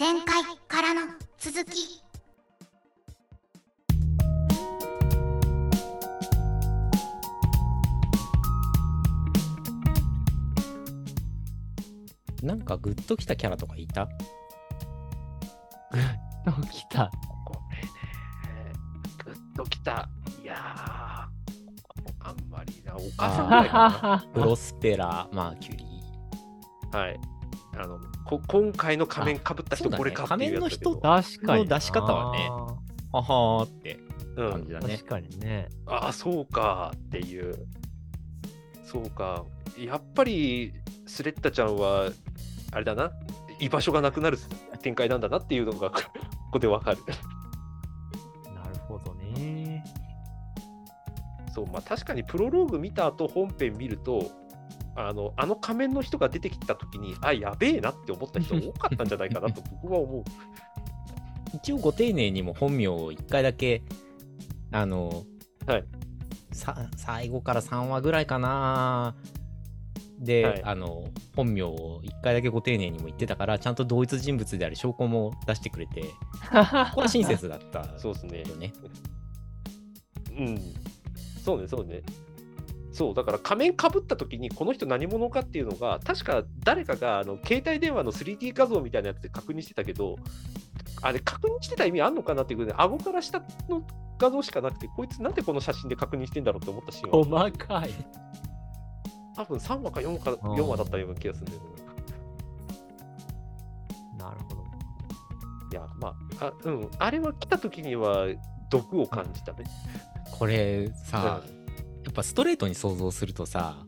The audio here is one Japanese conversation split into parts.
前回からの続きなんかグッときたキャラとかいた？ときた。これね、グッときた。いやー、あんまりな、お母さんぐらいか プロスペラ、マーキュリー。な。はい。あのこ今回の仮面かぶった人、これかっていうやつだけど仮面の確かにな。の出し方はねははーってうん感じだね確。かにね。ああ、そうかっていう。そうか。やっぱり、スレッタちゃんは、あれだな、居場所がなくなる展開なんだなっていうのが、ここでわかる。なるほどね。そう、まあ確かにプロローグ見た後本編見ると、あのあの仮面の人が出てきたときに、あ、やべえなって思った人多かったんじゃないかなと僕は思う。一応ご丁寧にも本名を一回だけ、あの、はいさ最後から3話ぐらいかなで、はいあの、本名を一回だけご丁寧にも言ってたから、ちゃんと同一人物である証拠も出してくれて、これは親切だったそうですね。うん。そうね、そうね。そう、だから仮面かぶった時にこの人何者かっていうのが、確か誰かがあの携帯電話の 3D 画像みたいなやつで確認してたけど、あれ確認してた意味あんのかなっていうことで、顎から下の画像しかなくて、こいつなんでこの写真で確認してんだろうって思ったシーンは、細かい。多分3話か4話か4話だったような気がするんだよね。なるほど。いや、まあ、あうん、あれは来た時には毒を感じたね。これさ、やっぱストレートに想像するとさ、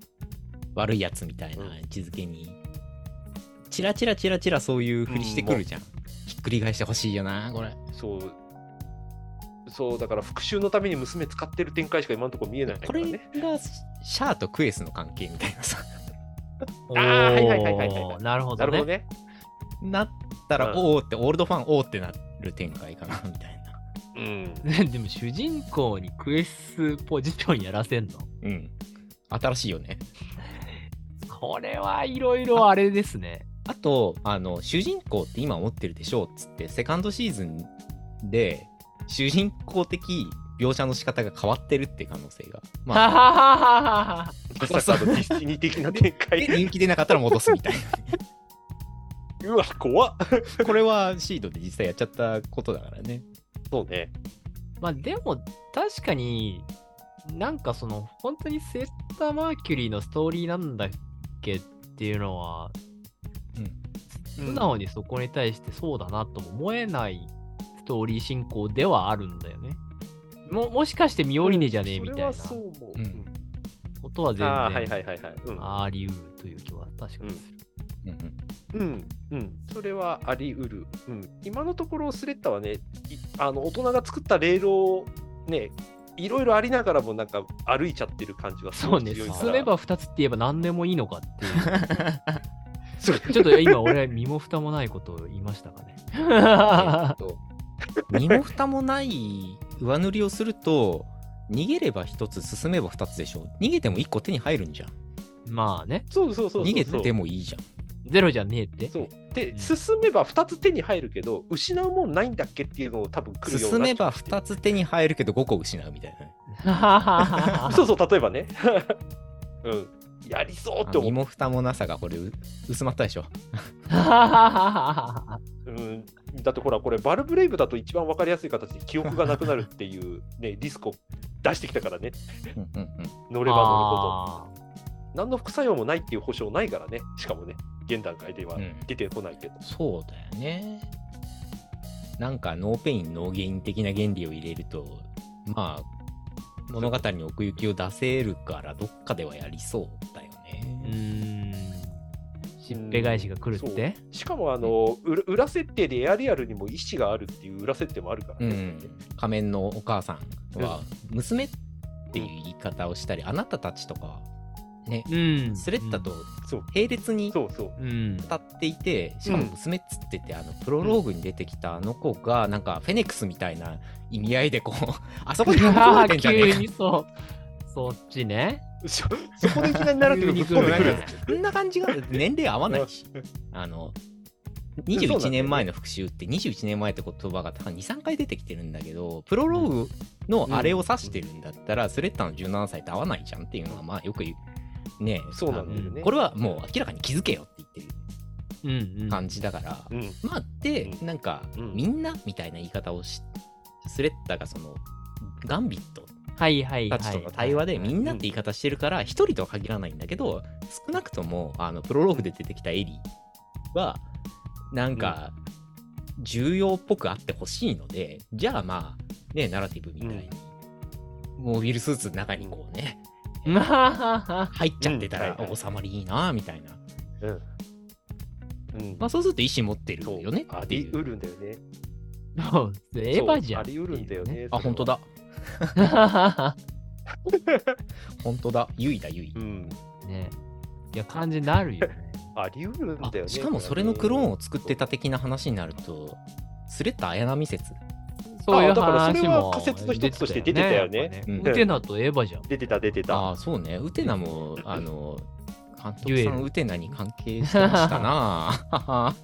悪いやつみたいな位置づけに、チラチラチラチラそういうふりしてくるじゃん。ひっくり返してほしいよな、これ。そう。そう、だから復讐のために娘使ってる展開しか今のところ見えないかこれ。がシャアとクエスの関係みたいなさ、あーはいはいはいはいはいなるほどね。なるほどね。なったら、うん、おおって、オールドファン、おおってなる展開かな、みたいな。うん。でも主人公にクエスポジションやらせんの？うん。新しいよね。これはいろいろあれですね。あと、あの、主人公って今思ってるでしょうっつって、セカンドシーズンで、主人公的描写の仕方が変わってるって可能性が。まあ、はははははまさかのディスティニー的な展開で。人気出なかったら戻すみたいな。うわ、怖っ。これはシードで実際やっちゃったことだからね。そうね。まあでも確かになんかその本当にセッター・マーキュリーのストーリーなんだっけっていうのはうん。素直にそこに対してそうだなとも思えないストーリー進行ではあるんだよね。ももしかしてミオリネじゃねえみたいなそれはそう思う。うんうんことは全ああ、はいは然いはいはい。うんあり得るという気は確かにする。うんうんうん、うん、それはあり得る。うん、今のところスレッタはね、いあの大人が作ったレールをね、いろいろありながらもなんか歩いちゃってる感じはすごそうね、い強いから。進めば2つって言えば何でもいいのかっていう。そうちょっと今俺身も蓋もないことを言いましたかね。えっと 身も蓋もない上塗りをすると、逃げれば一つ、進めば二つでしょ。逃げても一個手に入るんじゃん。まあね、そうそうそうそう。逃げてもいいじゃん。ゼロじゃねえって。そう。で、うん進めば2つ手に入るけど、失うもんないんだっけっていうのを多分来るようにな進めばっちゃって2つ手に入るけど5個失うみたいなね。そうそう、例えばね。うん。やりそうってあ身思う。も蓋もなさがこれう薄まったでしょ。うん。だってほら、これ、バルブレイブだと一番わかりやすい形で記憶がなくなるっていうね、リスクを出してきたからね。うんうんうん乗れば乗るほど。あ何の副作用もないっていう保証ないからね。しかもね、現段階ではうん出てこないけど。そうだよね。なんか no pain, no gain 的な原理を入れると、まあ、物語に奥行きを出せるから、どっかではやりそうだよね。ーん。しっぺ返しが来るって？そうしかも、あの、裏裏設定でエアリアルにも意思があるっていう裏設定もあるからね。うん。仮面のお母さんは、娘っていう言い方をしたり、あなたたちとか、ね、うん。スレッタとそう並列にそうそう。うん。語っていて、しかも娘っつってて、あのプロローグに出てきたあの子が、なんかフェネックスみたいな意味合いでこう、あそこにあ込めてんじゃねえか急にそう。そっちね。そそこでいきなりなるけど、ぶっ込んでくる。こんな感じが年齢合わないし、あの、21年前の復讐って21年前って言葉が多分23回出てきてるんだけどプロローグのあれを指してるんだったら、スレッタの17歳と合わないじゃんっていうのはまあよく言うねそうなんだよね。これはもう明らかに気づけよって言ってるうんうん。感じだから、うん。まあでうんなんか、うんみんなみたいな言い方をしスレッタがそのガンビットはいはいはい。たちとの対話でみんなって言い方してるから一人とは限らないんだけど少なくともあのプロローグで出てきたエリーはなんか重要っぽくあってほしいのでじゃあまあねナラティブみたいにモビルスーツの中にこうねまあ、入っちゃってたらうんはいはい収まりいいなみたいなうん。うん。まあそうすると意思持ってるよねあっていうりうるんだよね。そう エヴァじゃん。ありうるんだよね。あ本当だだ。本当だゆいだゆいうん。ね。いや、感じになるよね。ありうるんあだよね。しかもそれのクローンを作ってた。た的な話になるとスレッタ綾波説そういうだからそれは話も仮説の一つとして出てたよねやっぱうんウテナとエヴァじゃん。出てた、出てた。ああ、そうね。ウテナも、あの、監督さん、言えるウテナに関係してましたな。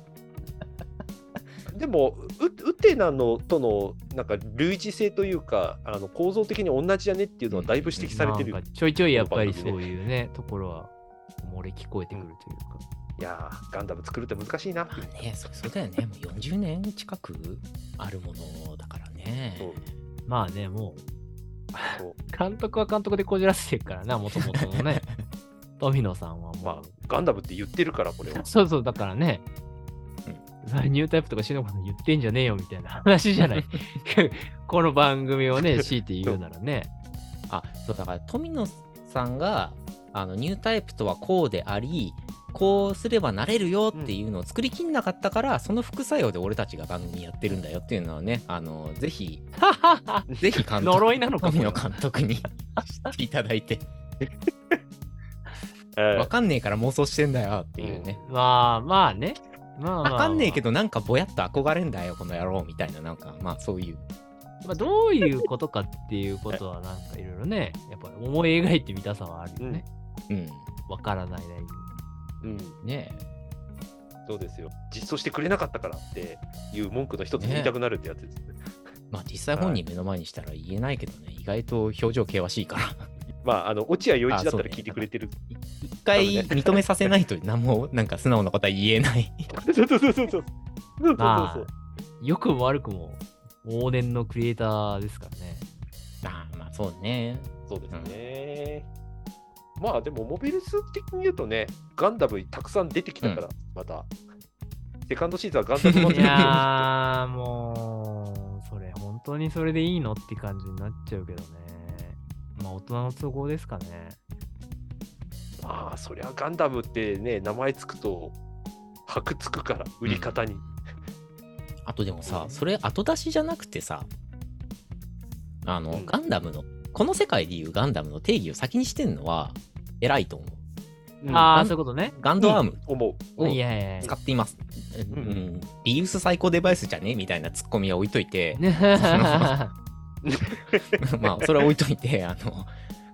でもウ、ウテナのとのなんか類似性というか、あの構造的に同じじゃねっていうのはだいぶ指摘されてる。なんかちょいちょいやっぱりそういうね、ところは漏れ聞こえてくるというか。いやー、ガンダム作るって難しいな。まあね、そそうだよね。もう40年近くあるものだからね。まあね、もう、監督は監督でこじらせてるからな、もともとのね。富野さんはもう、まあ、ガンダムって言ってるから、これは。そうそう、だからね、ニュータイプとかシノコさん言ってんじゃねえよみたいな話じゃない。この番組をね、強いて言う。ならね。あ、そう、だから富野さんが、あの、ニュータイプとはこうであり、こうすればなれるよっていうのを作りきんなかったから、その副作用で俺たちが番組やってるんだよっていうのはね、あの、ぜひ、ぜひ監督、呪いなのか富野監督に知っていただいて、わかんねえから妄想してんだよっていうね。まあまあね。まあまあ、わかんねえけど。ど、なんかぼやっと憧れんだよ、この野郎みたいな、なんか、まあそういう。まあ、どういうことかっていうことは、なんかいろいろね、やっぱり思い描いてみたさはあるよね。うん。わ、からないなりに。うん、ねそうですよ。実装してくれなかったからっていう文句の一つに言いたくなるってやつですね。まあ実際本人目の前にしたら言えないけどね、意外と表情険しいから。まあ、あの、落合陽一だったら聞いてくれてる。一回認めさせないと何も なんか素直なことは言えない。そうそうそうそうそう。そうそうくも悪くも往年のクリエイターですからね。ああ、まあそうね。そうですね。まあでも、モビルス的に言うとね、ガンダムたくさん出てきたから、また。セカンドシーズンはガンダムい祭りやー、もう、それ、本当にそれでいいのって感じになっちゃうけどね。まあ、大人の都合ですかね。まあ、そりゃガンダムってね、名前つくと、箔つくから、売り方に。あとでもさ、それ後出しじゃなくてさ、あの、うんガンダムの、この世界でいうガンダムの定義を先にしてんのは偉いと思う。うんああ、そういうことね。ガンドアーム思う。をいやいやいや。使っています。うんうんうんリユース最高デバイスじゃね？みたいなツッコミは置いといて、まあそれは置いといて、あの、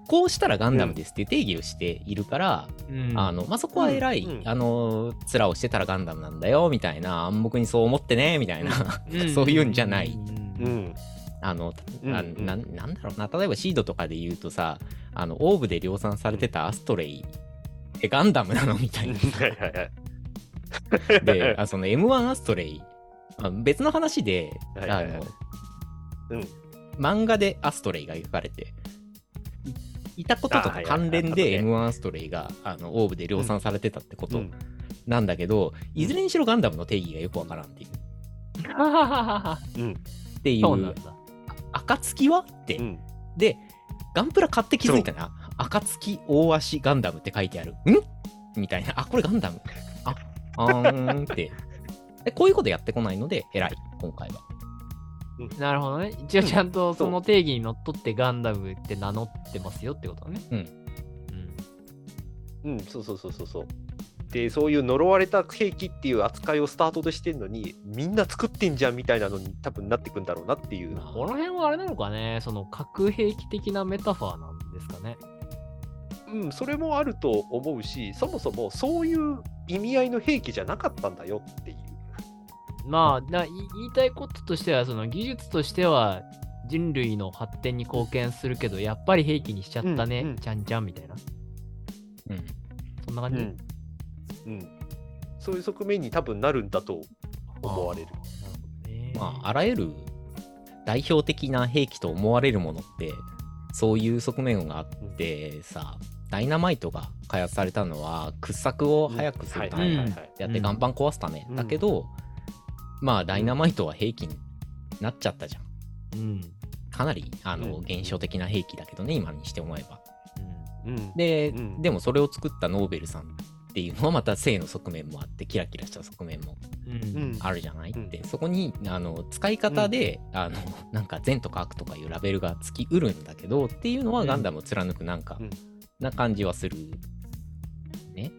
こうしたらガンダムですっていう定義をしているから、うん。あの、まあ、そこは偉い、うんうん。あの、面をしてたらガンダムなんだよ、みたいな、暗黙にそう思ってね、みたいな、そういうんじゃない。うん。あの、うんあななんだろうな、例えばシードとかで言うとさ、あの、オーブで量産されてたアストレイ、え、ガンダムなのみたいな。で、あその M1 アストレイ、あ別の話で、はいはいはい。あの、うん漫画でアストレイが描かれて、いいたこととか関連であったね M1 アストレイがあのオーブで量産されてたってことうんなんだけど、いずれにしろガンダムの定義がよくわからんっていう。うん。っていそう。暁は？って、うん。で、ガンプラ買って気づいたな。暁大足ガンダムって書いてある。ん？みたいな。あ、これガンダム。あ、あーんって。でこういうことやってこないので、偉い、今回は。なるほどね。一応ちゃんとその定義にのっとってガンダムって名乗ってますよってことね。うんうん。うん、そうそうそうそうそう。で、そういう呪われた兵器っていう扱いをスタートでしてんのに、みんな作ってんじゃんみたいなのに多分なってくんだろうなっていう。まあこの辺はあれなのかね、その核兵器的なメタファーなんですかね。うん、それもあると思うし、そもそもそういう意味合いの兵器じゃなかったんだよっていう。まあ、な言いたいこととしては、その技術としては人類の発展に貢献するけど、やっぱり兵器にしちゃったね、うんうんちゃんちゃんみたいな。うん。そんな感じ、うん。うん。そういう側面に多分なるんだと思われる。あーなるほどねまあ、あらゆる代表的な兵器と思われるものって、そういう側面があってさ、ダイナマイトが開発されたのは掘削を早くするためやって岩盤壊すため、うんだけど、まあダイナマイトは兵器になっちゃったじゃん。うん。かなりあの、うん。現象的な兵器だけどね今にして思えば。うん。で、うん。でもそれを作ったノーベルさんっていうのはまた性の側面もあってキラキラした側面もあるじゃない、うん。でそこにあの使い方で、あの なんか善とか悪とかいうラベルがつきうるんだけどっていうのはうん。ガンダムを貫くなんか、うん。な感じはするね。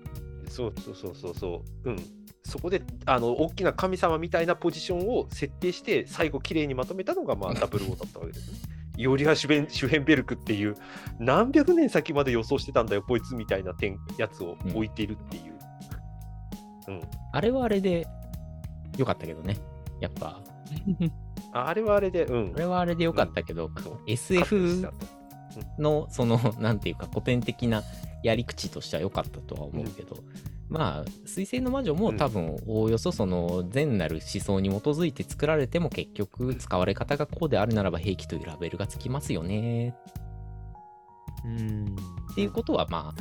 そうそうそうそうそう。うん。そこであの大きな神様みたいなポジションを設定して最後綺麗にまとめたのがまあダブルオーだったわけですね。イオリア・シュベンシュヘンベルクっていう何百年先まで予想してたんだよこいつみたいな点やつを置いてるっていう。うん。あれはあれでよかったけどね。やっぱ。あ あれはあれで、うん。あれはあれでよかったけど、そう SF のそのなんていうか古典的なやり口としては良かったとは思うけど、まあ水星の魔女も多分おおよそその善なる思想に基づいて作られても結局使われ方がこうであるならば兵器というラベルがつきますよね。うん。っていうことはま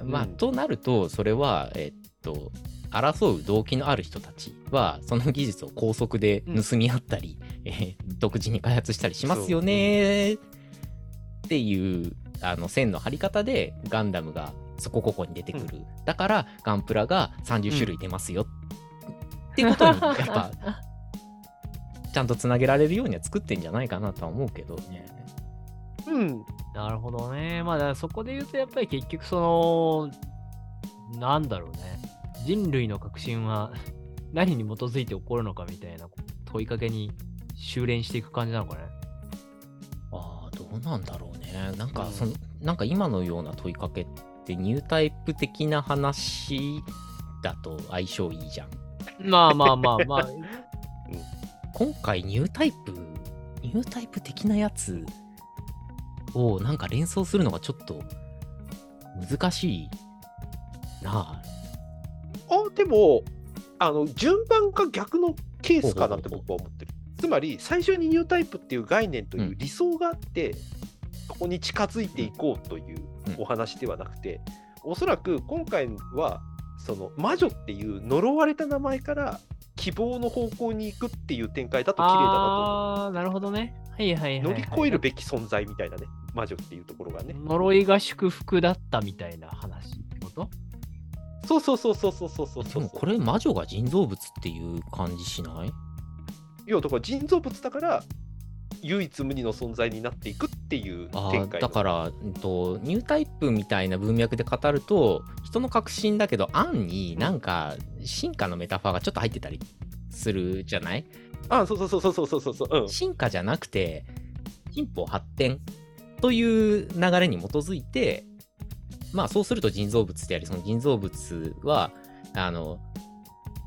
あ、まあうんとなるとそれはえっと争う動機のある人たちはその技術を高速で盗み合ったり、えー独自に開発したりしますよね。っていうあの線の張り方でガンダムがそこここに出てくる、だからガンプラが30種類出ますよ、っていうことに やっぱちゃんとつなげられるようには作ってんじゃないかなとは思うけどね。うん。なるほどね。まあ、だからそこで言うと、やっぱり結局、その、なんだろうね。人類の革新は 何に基づいて起こるのかみたいな問いかけに修練していく感じなのかね。ああ、どうなんだろうね。なんか、うんその、なんか今のような問いかけってニュータイプ的な話だと相性いいじゃん。まあまあまあまあ。今回ニュータイプ、ニュータイプ的なやつをなんか連想するのがちょっと難しいなあ。あ、でも、あの、順番が逆のケースかなって僕は思ってる。つまり、最初にニュータイプっていう概念という理想があって、そこに近づいていこうというお話ではなくて、うん、おそらく今回はその魔女っていう呪われた名前から希望の方向に行くっていう展開だと綺麗だなとああなるほどね。はいはいはい、はい、乗り越えるべき存在みたいなね魔女っていうところがね。呪いが祝福だったみたいな話ってこと？そうそうそうそうそうそうそう。でもこれ魔女が人造物っていう感じしない？いやだから人造物だから唯一無二の存在になっていくっていう展開だから、うんと、ニュータイプみたいな文脈で語ると人の革新だけど暗になんか進化のメタファーがちょっと入ってたりするじゃない？あそうそうそうそうそうそうそう。うん。進化じゃなくて進歩発展という流れに基づいてまあそうすると人造物でありその人造物はあの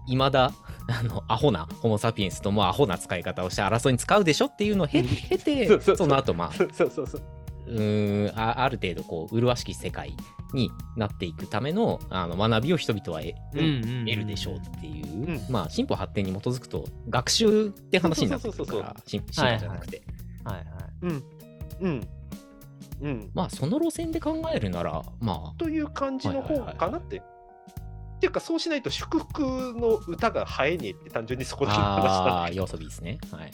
未だあのアホなホモ・サピエンスともアホな使い方をして争いに使うでしょっていうのを経経て そうそうそう。その後まあそうそうそうそう。うーんあある程度こう麗しき世界になっていくためのあの学びを人々は得,、ん得るでしょうっていう、うん。まあ進歩発展に基づくと学習って話になってくるそうそうそうから進進化じゃなくて、はいはい。うん。うん。うん。まあその路線で考えるならまという感じの方かなって、っていうかそうしないと祝福の歌が映えねえって単純にそこだけの話なんあだあですね。はい。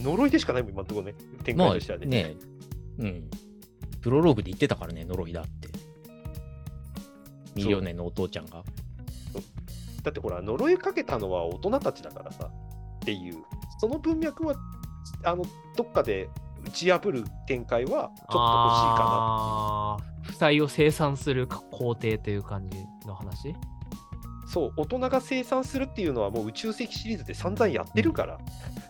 呪いでしかないもん今のところね展まあ開としてはね,、ねうん。プロローグで言ってたからね呪いだって。ミリオネのお父ちゃんが。だってほら呪いかけたのは大人たちだからさっていう。その文脈はあのどっかで打ち破る展開はちょっと欲しいかあー負債を生産する工程という感じの話？なそう大人が生産するっていうのはもう宇宙世紀シリーズで散々やってるから、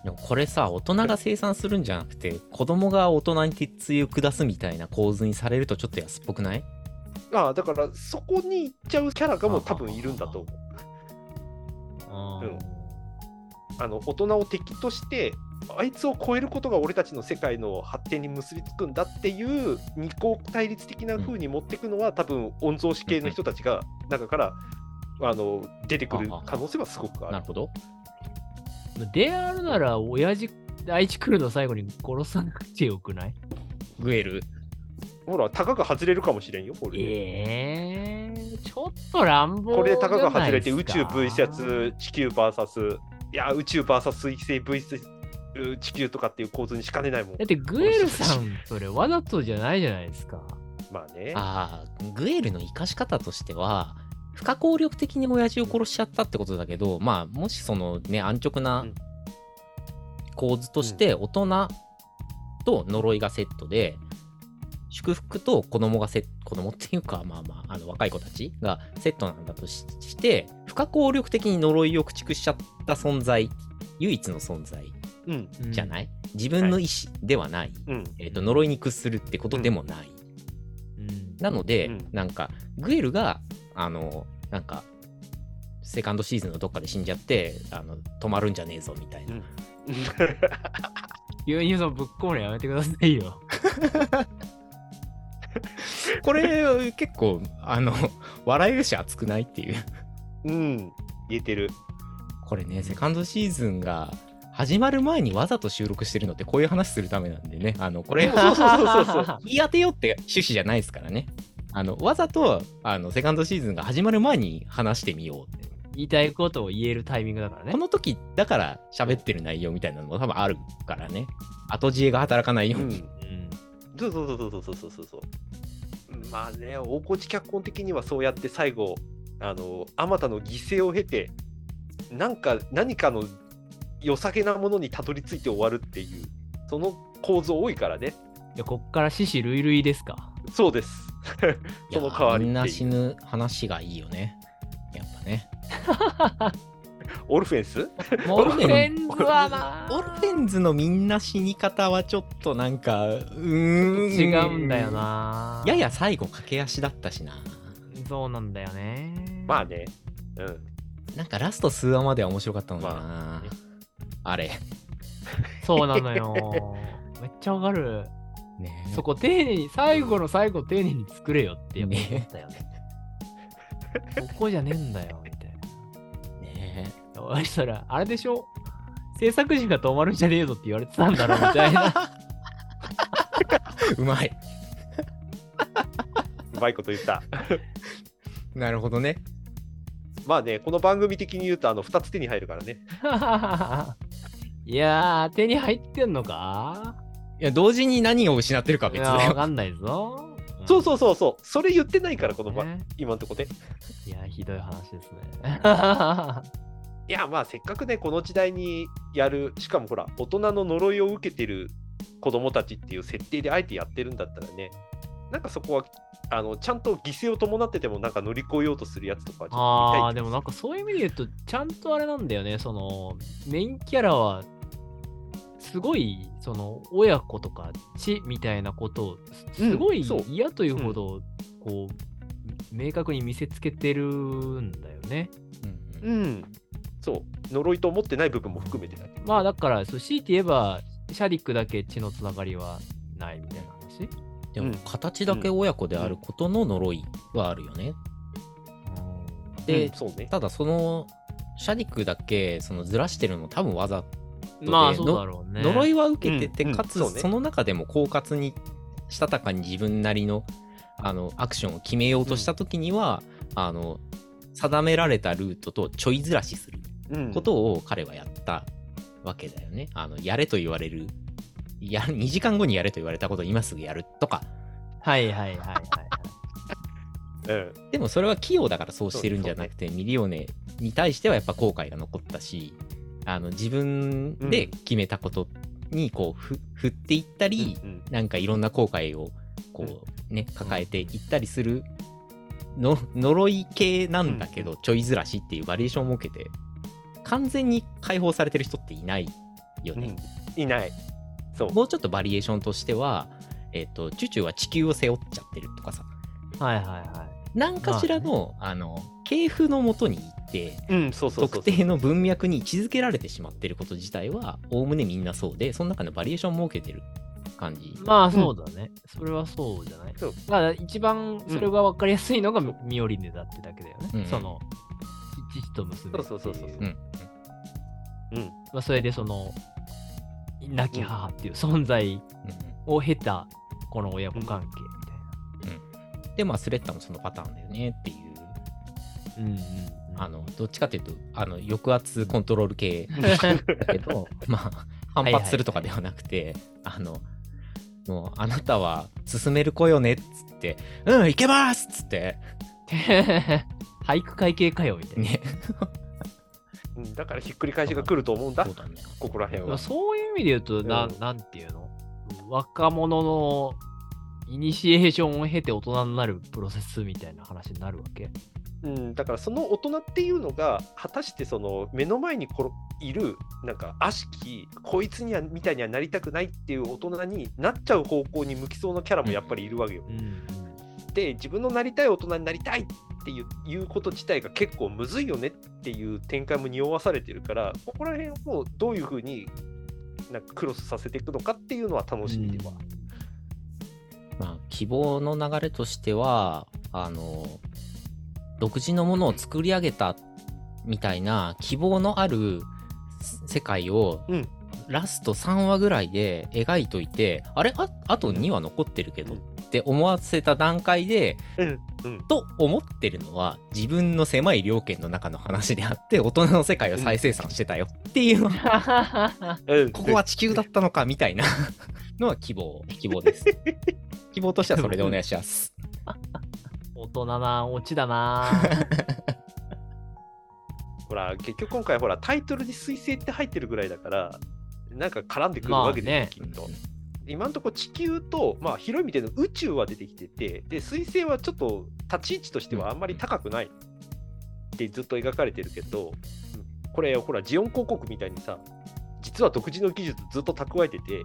でもこれさ大人が生産するんじゃなくて子供が大人に鉄槌を下すみたいな構図にされるとちょっと安っぽくない？ああだからそこに行っちゃうキャラがもう多分いるんだと思う。あー。うん。あの大人を敵としてあいつを超えることが俺たちの世界の発展に結びつくんだっていう二項対立的な風に持っていくのは、多分御曹司系の人たちが中からあの出てくる可能性はすごくある。なるほど。であるなら、親父、愛知来るの最後に殺さなくてよくない？グエル。ほら、たかが外れるかもしれんよ、これで。ええちょっと乱暴これでたかが外れて宇宙 VS 地球 VS いや宇宙 VS 水星 VS 地球とかっていう構図にしかねないもんだ。ってグエルさん、それわざとじゃないじゃないですか。まあね。ああ、グエルの生かし方としては、不可抗力的に親父を殺しちゃったってことだけど、まあ、もしそのね、安直なうん構図として、大人と呪いがセットで、祝福と子供がセット、子供っていうか、まあまあ、あの若い子たちがセットなんだとしして、不可抗力的に呪いを駆逐しちゃった存在、唯一の存在じゃない、自分の意思ではない、うん。えーと呪いに屈するってことでもない。うんなので、うんなんか、グエルが、あの、なんか、セカンドシーズンのどっかで死んじゃって、あの、止まるんじゃねえぞみたいな。うん急にそのぶっ込むのやめてくださいよ。これ、結構、あの、笑えるし熱くないっていう。うん。言えてる。これね、セカンドシーズンが始まる前にわざと収録してるのってこういう話するためなんでね、あの、これ、そうそうそうそう。言い当てようって趣旨じゃないですからね。あの、わざと、あの、セカンドシーズンが始まる前に話してみようって。言いたいことを言えるタイミングだからね。この時だから喋ってる内容みたいなのも多分あるからね。後知恵が働かないように。うん。そうそうそうそうそうそうそう。まあね、大河内脚本的にはそうやって最後、あの、あまたの犠牲を経て、なんか、何かの良さげなものにたどり着いて終わるっていう、その構造多いからね。いやこっから獅子類類ですか。そうです。その代わりみんな。死ぬ話がいいよね。やっぱね。オルフェンス？オルフェンズはなオルフェンズのみんな死に方はちょっとなんか、うーん。違うんだよ。な。やや最後駆け足だったしな。そうなんだよね。まあね。うん。なんかラスト数話までは面白かったのにな。まあねあれ。そうなのよ。めっちゃわかる。ねそこ丁寧に、最後の最後丁寧に作れよって思ったよね。ここじゃねえんだよ、みたいねな。お会いしたら、あれでしょ？制作陣が止まるんじゃねえぞって言われてたんだろうみたいな。うまい。うまいこと言った。なるほどね。まあね、この番組的に言うと、あの、2つ手に入るからね。いやー、手に入ってんのか？いや、同時に何を失ってるかはい別や、だよ。わかんないぞ。そうそうそうそう。それ言ってないから、この、ばね今のとこね。いや、ひどい話ですね。いや、まあ、せっかくね、この時代にやる、しかもほら、大人の呪いを受けてる子供たちっていう設定であえてやってるんだったらね、なんかそこは、あのちゃんと犠牲を伴ってても、なんか乗り越えようとするやつとかはちょっとああ、でもなんかそういう意味で言うと、ちゃんとあれなんだよね、その、メインキャラは、すごい、その、親子とか血みたいなことを、うんすごいそう嫌というほど、こう、明確に見せつけてるんだよね。うんうんうん。そう。呪いと思ってない部分も含めてだけど。まあだから、そう強いて言えば、シャディックだけ血のつながりはないみたいな話。でもうん形だけ親子であることの呪いはあるよね。でね。ただそのシャディクだけそのずらしてるの多分わざでまあそうだろうね。呪いは受けてて、うんうんかつそうねその中でも狡猾にしたたかに自分なりのあのアクションを決めようとした時には、あの定められたルートとちょいずらしするうんことを彼はやったわけだよね。あのやれと言われるや2時間後にやれと言われたことを今すぐやるとかはいはいはいはいはい。う ん。でもそれは器用だからそうしてるんじゃなくて、ミリオネに対してはやっぱ後悔が残ったしあの自分で決めたことにこうふ振っていったり、うんなんかいろんな後悔をこうね抱えていったりするの呪い系なんだけど、ちょいずらしっていうバリエーションを設けて完全に解放されてる人っていないよね。うんいない。そう。もうちょっとバリエーションとしては、えっ、と、チュチュは地球を背負っちゃってるとかさ、はいはいはい。何かしらの、あの、系譜のもとに行ってうん、そうそうそうそう。特定の文脈に位置づけられてしまってること自体はおおむねみんなそうでその中のバリエーションを設けてる感じまあそうだね。それはそうじゃない？そうまあ一番それが分かりやすいのがミオリネだってだけだよね。うんその、父と娘そうそうそうそううんうん。まあそれでその、亡き母っていう存在うんを経たこの親子関係でまあスレッタもそのパターンだよねっていうみたいな。うんうんうん。あのどっちかっていうとあの抑圧コントロール系 だけどまあ反発するとかではなくて、あのもうあなたは進める子よねっつってうん行けますっつって 俳句会系かよみたいな。ねうんだからひっくり返しが来ると思うんだ。そう、だね。ここら辺まあは。そういう意味で言うと、なうん。なんていうの？若者のイニシエーションを経て大人になるプロセスみたいな話になるわけ？うん、だからその大人っていうのが果たしてその目の前にいるなんか悪しきこいつにはみたいにはなりたくないっていう大人になっちゃう方向に向きそうなキャラもやっぱりいるわけよ。うん。で自分のなりたい大人になりたいっていうこと自体が結構むずいよねっていう展開も匂わされてるからここら辺をどういうふうになんかクロスさせていくのかっていうのは楽しみでは。まあ、希望の流れとしてはあの独自のものを作り上げたみたいな希望のある世界を、うん。ラスト3話ぐらいで描いといてあれ？ああと2話残ってるけど、うんって思わせた段階でうんうん。と思ってるのは自分の狭い両権の中の話であって大人の世界を再生産してたよっていうのはうん。ここは地球だったのかみたいなのは希望希望です。希望としてはそれでお願いします。大人なオチだな。ほら結局今回ほらタイトルに彗星って入ってるぐらいだからなんか絡んでくるわけですよ、まあね。きっと。今のところ地球と、まあ、広い意味での宇宙は出てきててで彗星はちょっと立ち位置としてはあんまり高くないってずっと描かれてるけど、うん。これほらジオン広告みたいにさ実は独自の技術ずっと蓄えてて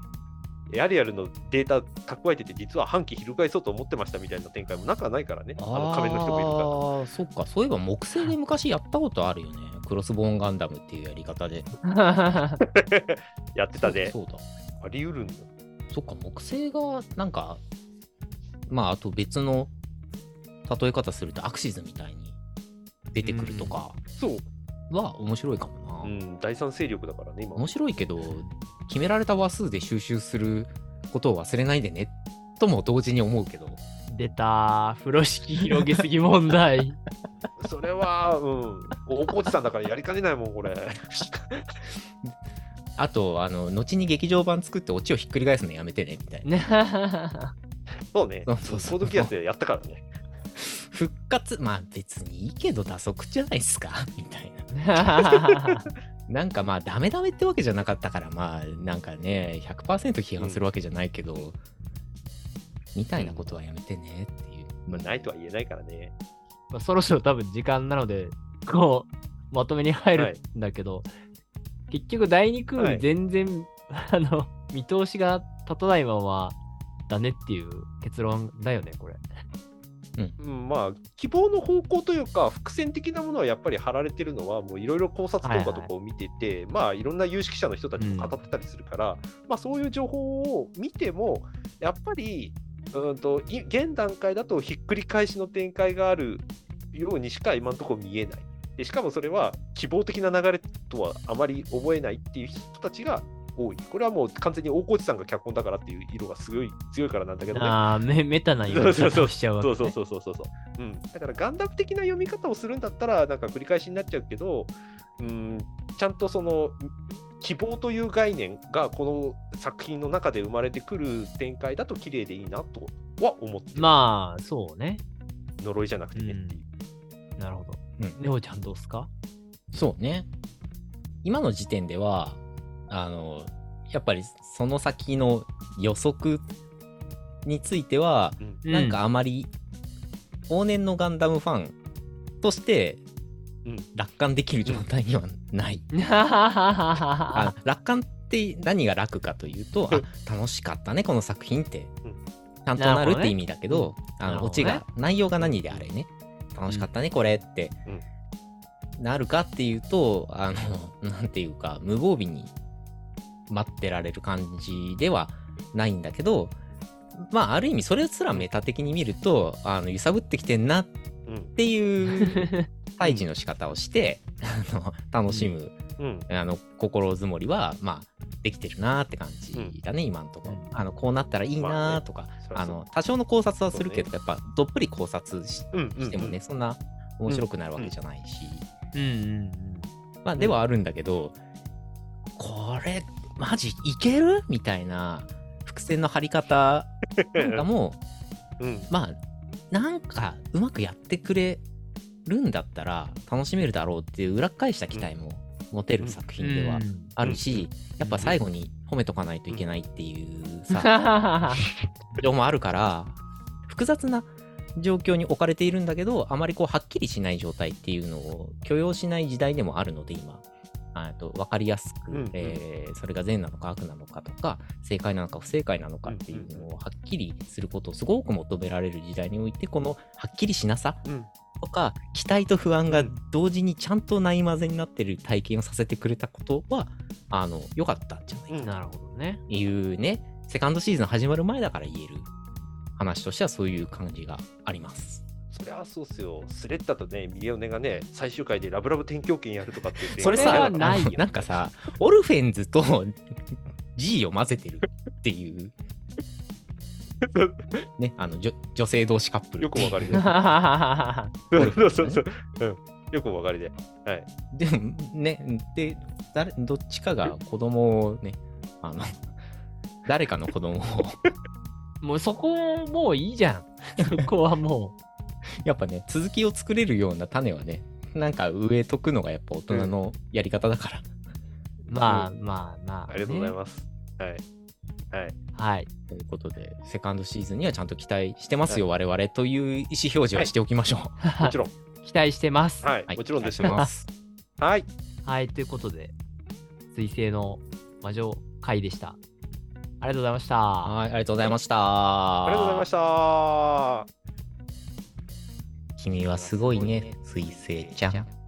エアリアルのデータ蓄えてて実は半期翻そうと思ってましたみたいな展開もなくはないからね。あの仮面の人もいるから。ああそっか。そういえば木星で昔やったことあるよね。クロスボーンガンダムっていうやり方で。やってたで、そうそうだ。あり得るんだ。そっか木星がなんかまああと別の例え方するとアクシズみたいに出てくるとかそう、は面白いかもな、うん、第三勢力だからね、今。面白いけど決められた話数で収集することを忘れないでねとも同時に思うけど。出た。風呂敷広げすぎ問題。それは、うん、大河内さんだからやりかねないもん、これ。あとあの後に劇場版作ってオチをひっくり返すのやめてねみたいな。ね。そうね、そうそうそうコードギアスでやったからね。復活まあ別にいいけど打足じゃないですかみたいな。なんかまあダメダメってわけじゃなかったからまあなんかね100%批判するわけじゃないけど、みたいなことはやめてねっていう、まあ、ないとは言えないからね。まあそろそろ多分時間なので、こう、まとめに入るんだけど、結局第2クールはい全然、あの、見通しが立たないままだねっていう結論だよね、これ。うん、まあ、希望の方向というか、伏線的なものはやっぱり貼られてるのは、もういろいろ考察動画とかを見てて、まあ、いろんな有識者の人たちも語ってたりするから、まあ、そういう情報を見ても、やっぱり、うんとい現段階だとひっくり返しの展開があるようにしか今のところ見えない。でしかもそれは希望的な流れとはあまり覚えないっていう人たちが多い。これはもう完全に大河内さんが脚本だからっていう色がすごい強いからなんだけどね。ああ、メメタな言い方をしちゃうわけ、ね。そうそうそうそうそうそう、うん。だからガンダム的な読み方をするんだったら、なんか繰り返しになっちゃうけど、うん、ちゃんとその希望という概念がこの作品の中で生まれてくる展開だと綺麗でいいなとは思ってる、まあ、そうね。呪いじゃなくてねっていう。なるほど。うん。ネオちゃんどうすか？そうね。今の時点ではあのやっぱりその先の予測については、うん。なんかあまり往年のガンダムファンとしてうん。楽観できる状態にはない、うん、あ楽観って何が楽かというと、うん。あ楽しかったねこの作品って、うん。ちゃんとなるって意味だけどね。のオチが内容が何であれね楽しかったね、これって、なるかっていうと、あの、なんていうか、無防備に待ってられる感じではないんだけど、まあ、ある意味、それすらメタ的に見ると、あの、揺さぶってきてんなっうん。ていう 退治の仕方をして、あの、楽しむ、うんあの、心づもりは、まあ、できてるなーって感じだね、今のところ。あの、こうなったらいいなーとか、そりゃそうあの、多少の考察はするけど、やっぱ、どっぷり考察してもね、そんな面白くなるわけじゃないし、うん。うんまあ、ではあるんだけど、これ、マジいける？みたいな伏線の張り方なんかも、うん。まあ、なんかうまくやってくれるんだったら楽しめるだろうっていう裏返した期待も持てる作うん。品ではうんあるし、やっぱ最後に褒めとかないといけないっていうさ、は情もあるから、複雑な状況に置かれているんだけど、あまりこう、はっきりしない状態っていうのを許容しない時代でもあるので、今。あと分かりやすく、うんうん。えーそれが善なのか悪なのかとか正解なのか不正解なのかっていうのをはっきりすることをすごく求められる時代においてこのはっきりしなさうん。とか期待と不安が同時にちゃんとないまぜになってる体験をさせてくれたことはあの良かったんじゃないかうん。なるほどね。というねセカンドシーズン始まる前だから言える話としてはそういう感じがあります。そりゃそうっすよ。スレッタとね、ミリオネがね、最終回でラブラブ天狂犬やるとかって言って。それさないなんかさオルフェンズと G を混ぜてるっていう ねあの女女性同士カップルよくわかりで。はそうそうそう。うん。よくわかりで。はい。でもねで誰どっちかが子供をねあの誰かの子供を もうそこもういいじゃん。そこはも やっぱね続きを作れるような種はねなんか植えとくのがやっぱ大人のやり方だから、う、まあまあまあ、ありがとうございす。ます。はい。はい。はい。ということでセカンドシーズンにはちゃんと期待してますよ、我々という意思表示はしておきましょう、もちろん。期待してます。はい。はいもちろんですはい。はい、ということで、水星の魔女会でした。ありがとうございました。はいありがとうございましたありがとうございました。君はすごいね水星ちゃん。